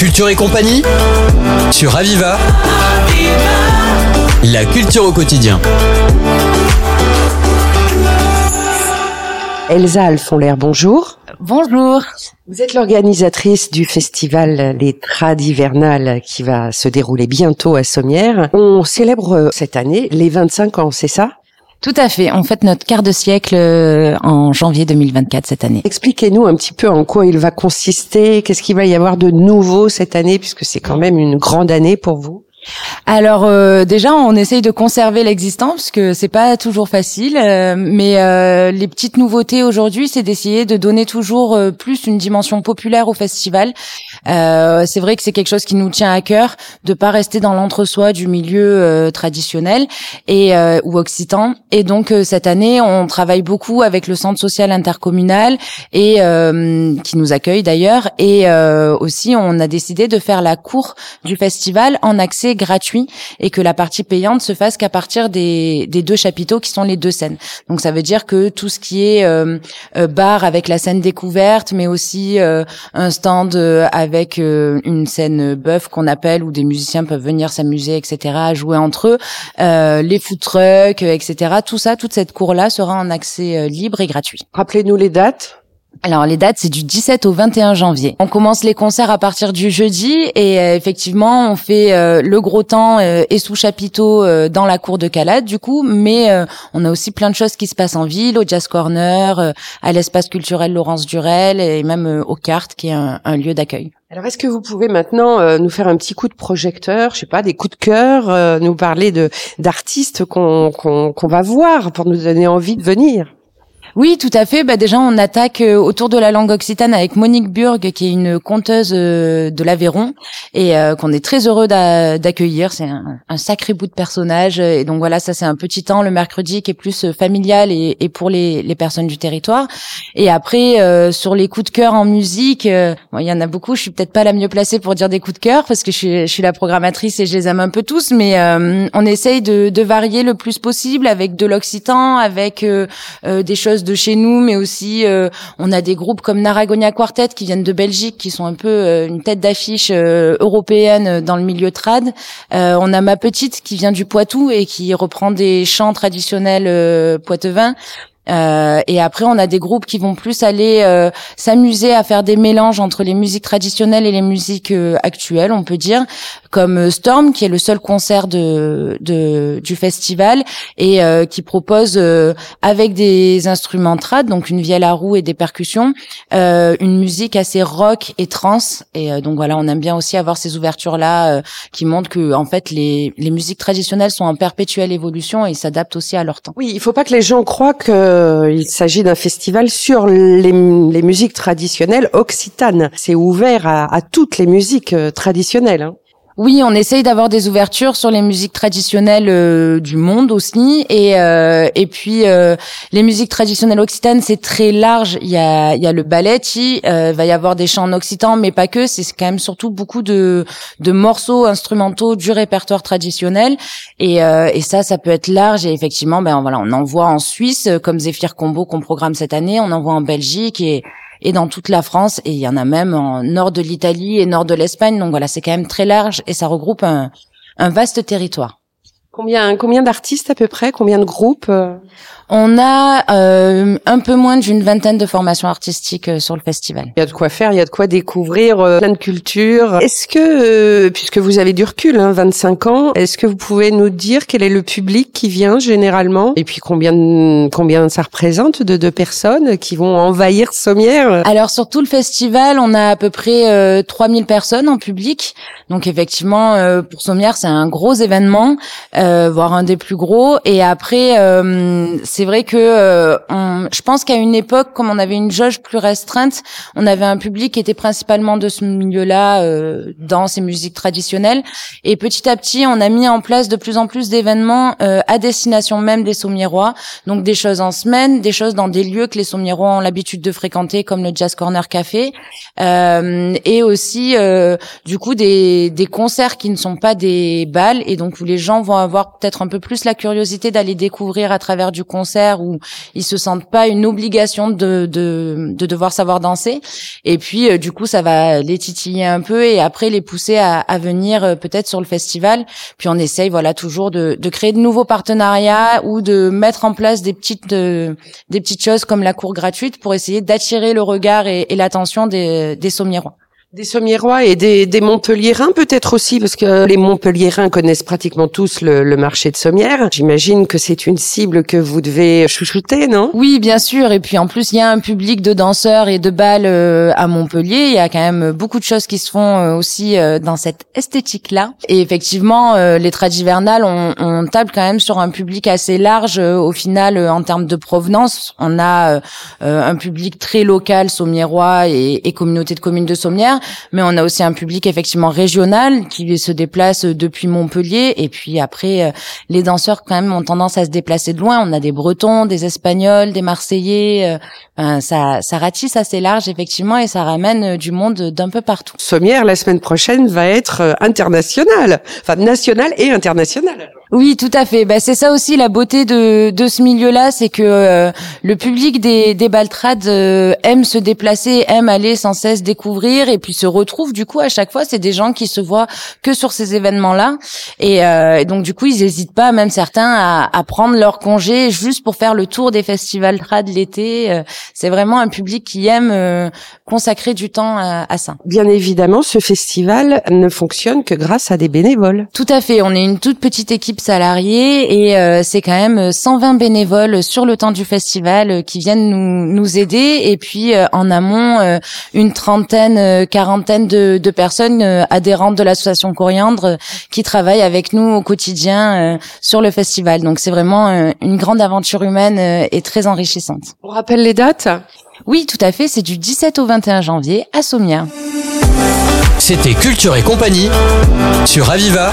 Culture et compagnie sur Aviva. La culture au quotidien. Elsa Alfonlaire, bonjour. Bonjour. Vous êtes l'organisatrice du festival Les Tradivernales qui va se dérouler bientôt à Sommières. On célèbre cette année les 25 ans, c'est ça? Tout à fait. On fête notre quart de siècle euh, en janvier 2024 cette année. Expliquez-nous un petit peu en quoi il va consister, qu'est-ce qu'il va y avoir de nouveau cette année, puisque c'est quand même une grande année pour vous? Alors euh, déjà, on essaye de conserver l'existant parce que c'est pas toujours facile. euh, mais euh, les petites nouveautés aujourd'hui, c'est d'essayer de donner toujours euh, plus une dimension populaire au festival. Euh, c'est vrai que c'est quelque chose qui nous tient à cœur de pas rester dans l'entre-soi du milieu euh, traditionnel et ou occitan. Et donc cette année, on travaille beaucoup avec le centre social intercommunal et qui nous accueille d'ailleurs. Et aussi, on a décidé de faire la cour du festival en accès gratuit et que la partie payante se fasse qu'à partir des, deux chapiteaux qui sont les deux scènes. Donc ça veut dire que tout ce qui est euh, euh, bar avec la scène découverte, mais aussi euh, un stand avec une scène bœuf qu'on appelle où des musiciens peuvent venir s'amuser, etc., jouer entre eux, les food trucks, etc. Tout ça, toute cette cour là sera en accès libre et gratuit. Rappelez-nous les dates. Alors les dates c'est du 17 au 21 janvier. On commence les concerts à partir du jeudi et euh, effectivement on fait euh, le gros temps euh, et sous chapiteau euh, dans la cour de Calade du coup, mais euh, on a aussi plein de choses qui se passent en ville, au Jazz Corner, à l'espace culturel Laurence Durel et même au Cartes qui est un, un lieu d'accueil. Alors, est-ce que vous pouvez maintenant euh, nous faire un petit coup de projecteur, je sais pas, des coups de cœur, euh, nous parler de d'artistes qu'on qu'on va voir pour nous donner envie de venir? Oui, tout à fait. Bah déjà, on attaque euh, autour de la langue occitane avec Monique Burg, qui est une conteuse euh, de l'Aveyron et euh, qu'on est très heureux d'a- d'accueillir. C'est un, sacré bout de personnage. Et donc voilà, ça c'est un petit temps le mercredi qui est plus familial et, pour les, personnes du territoire. Et après, sur les coups de cœur en musique, il y en a beaucoup. Je suis peut-être pas la mieux placée pour dire des coups de cœur parce que je suis, la programmatrice et je les aime un peu tous. Mais on essaye de, varier le plus possible avec de l'occitan, avec des choses de chez nous, mais aussi euh, on a des groupes comme Naragonia Quartet qui viennent de Belgique, qui sont un peu euh, une tête d'affiche euh, européenne dans le milieu trad. On a ma petite qui vient du Poitou et qui reprend des chants traditionnels poitevins. Euh, et après, on a des groupes qui vont plus aller euh, s'amuser à faire des mélanges entre les musiques traditionnelles et les musiques euh, actuelles, on peut dire, comme euh, Storm, qui est le seul concert de, de du festival et euh, qui propose avec des instruments trad, donc une vielle à roue et des percussions, une musique assez rock et trance. Et donc voilà, on aime bien aussi avoir ces ouvertures là qui montrent que en fait les les musiques traditionnelles sont en perpétuelle évolution et s'adaptent aussi à leur temps. Oui, il faut pas que les gens croient que euh, il s'agit d'un festival sur les, musiques traditionnelles occitanes. C'est ouvert à, à toutes les musiques euh, traditionnelles. Hein. Oui, on essaye d'avoir des ouvertures sur les musiques traditionnelles euh, du monde aussi, et euh, et puis euh, les musiques traditionnelles occitanes c'est très large. Il y a il y a le balletti, euh, il va y avoir des chants en occitan, mais pas que. C'est quand même surtout beaucoup de de morceaux instrumentaux du répertoire traditionnel, et euh, et ça ça peut être large. Et effectivement, ben voilà, on en voit en Suisse euh, comme Zéphyr Combo qu'on programme cette année, on en voit en Belgique et et dans toute la France et il y en a même en nord de l'Italie et nord de l'Espagne. Donc voilà, c'est quand même très large et ça regroupe un, un vaste territoire. Combien combien d'artistes à peu près Combien de groupes euh? On a euh, un peu moins d'une vingtaine de formations artistiques euh, sur le festival. Il y a de quoi faire, il y a de quoi découvrir, euh, plein de cultures. Est-ce que, euh, puisque vous avez du recul, hein, 25 ans, est-ce que vous pouvez nous dire quel est le public qui vient généralement? Et puis combien combien ça représente de, de personnes qui vont envahir Sommières? Alors sur tout le festival, on a à peu près euh, 3000 personnes en public. Donc effectivement, pour Sommières, c'est un gros événement, voire un des plus gros. Et après, euh, c'est vrai que euh, on- je pense qu'à une époque, comme on avait une jauge plus restreinte, on avait un public qui était principalement de ce milieu-là, euh, dans ces musiques traditionnelles. Et petit à petit, on a mis en place de plus en plus d'événements euh, à destination même des Sommiérois. Donc des choses en semaine, des choses dans des lieux que les Sommiérois ont l'habitude de fréquenter, comme le Jazz Corner Café, euh, et aussi euh, du coup des, des concerts qui ne sont pas des balles et donc où les gens vont avoir peut-être un peu plus la curiosité d'aller découvrir à travers du concert où ils se sentent pas une obligation de de, de devoir savoir danser. Et puis du coup, ça va les titiller un peu et après les pousser à, à venir peut-être sur le festival. Puis on essaye voilà toujours de, de créer de nouveaux partenariats ou de mettre en place des petites des petites choses comme la cour gratuite pour essayer d'attirer le regard et, l'attention des, des. Des Sommiérois et des, Montpelliérains peut-être aussi, parce que les Montpelliérains connaissent pratiquement tous le, le marché de Sommières. J'imagine que c'est une cible que vous devez chouchouter, non? Oui, bien sûr. Et puis en plus, il y a un public de danseurs et de balles euh, à Montpellier. Il y a quand même beaucoup de choses qui se font euh, aussi euh, dans cette esthétique-là. Et effectivement, les tradivernales, on, on table quand même sur un public assez large au final en termes de provenance. On a un public très local, sommiérois et, et communauté de communes de Sommières mais on a aussi un public effectivement régional qui se déplace depuis Montpellier et puis après euh, les danseurs quand même ont tendance à se déplacer de loin. On a des Bretons, des Espagnols, des Marseillais. Euh, ça, ça ratisse assez large effectivement et ça ramène euh, du monde d'un peu partout. Sommière la semaine prochaine va être internationale, enfin nationale et internationale. Oui, tout à fait. Bah, c'est ça aussi la beauté de, de ce milieu-là, c'est que euh, le public des, des baltrades euh, aime se déplacer, aime aller sans cesse découvrir et puis se retrouve du coup à chaque fois. C'est des gens qui se voient que sur ces événements-là et, euh, donc du coup ils n'hésitent pas, même certains, à, à, prendre leur congé juste pour faire le tour des festivals trad l'été. c'est vraiment un public qui aime consacrer du temps à, à ça. Bien évidemment, ce festival ne fonctionne que grâce à des bénévoles. Tout à fait. On est une toute petite équipe salariés et euh, c'est quand même 120 bénévoles sur le temps du festival euh, qui viennent nous, nous aider et puis euh, en amont une trentaine, quarantaine de, de personnes adhérentes de l'association Coriandre qui travaillent avec nous au quotidien sur le festival. Donc c'est vraiment une grande aventure humaine et très enrichissante. On rappelle les dates? Oui, tout à fait. C'est du 17 au 21 janvier à Sommières. C'était Culture et compagnie sur Aviva.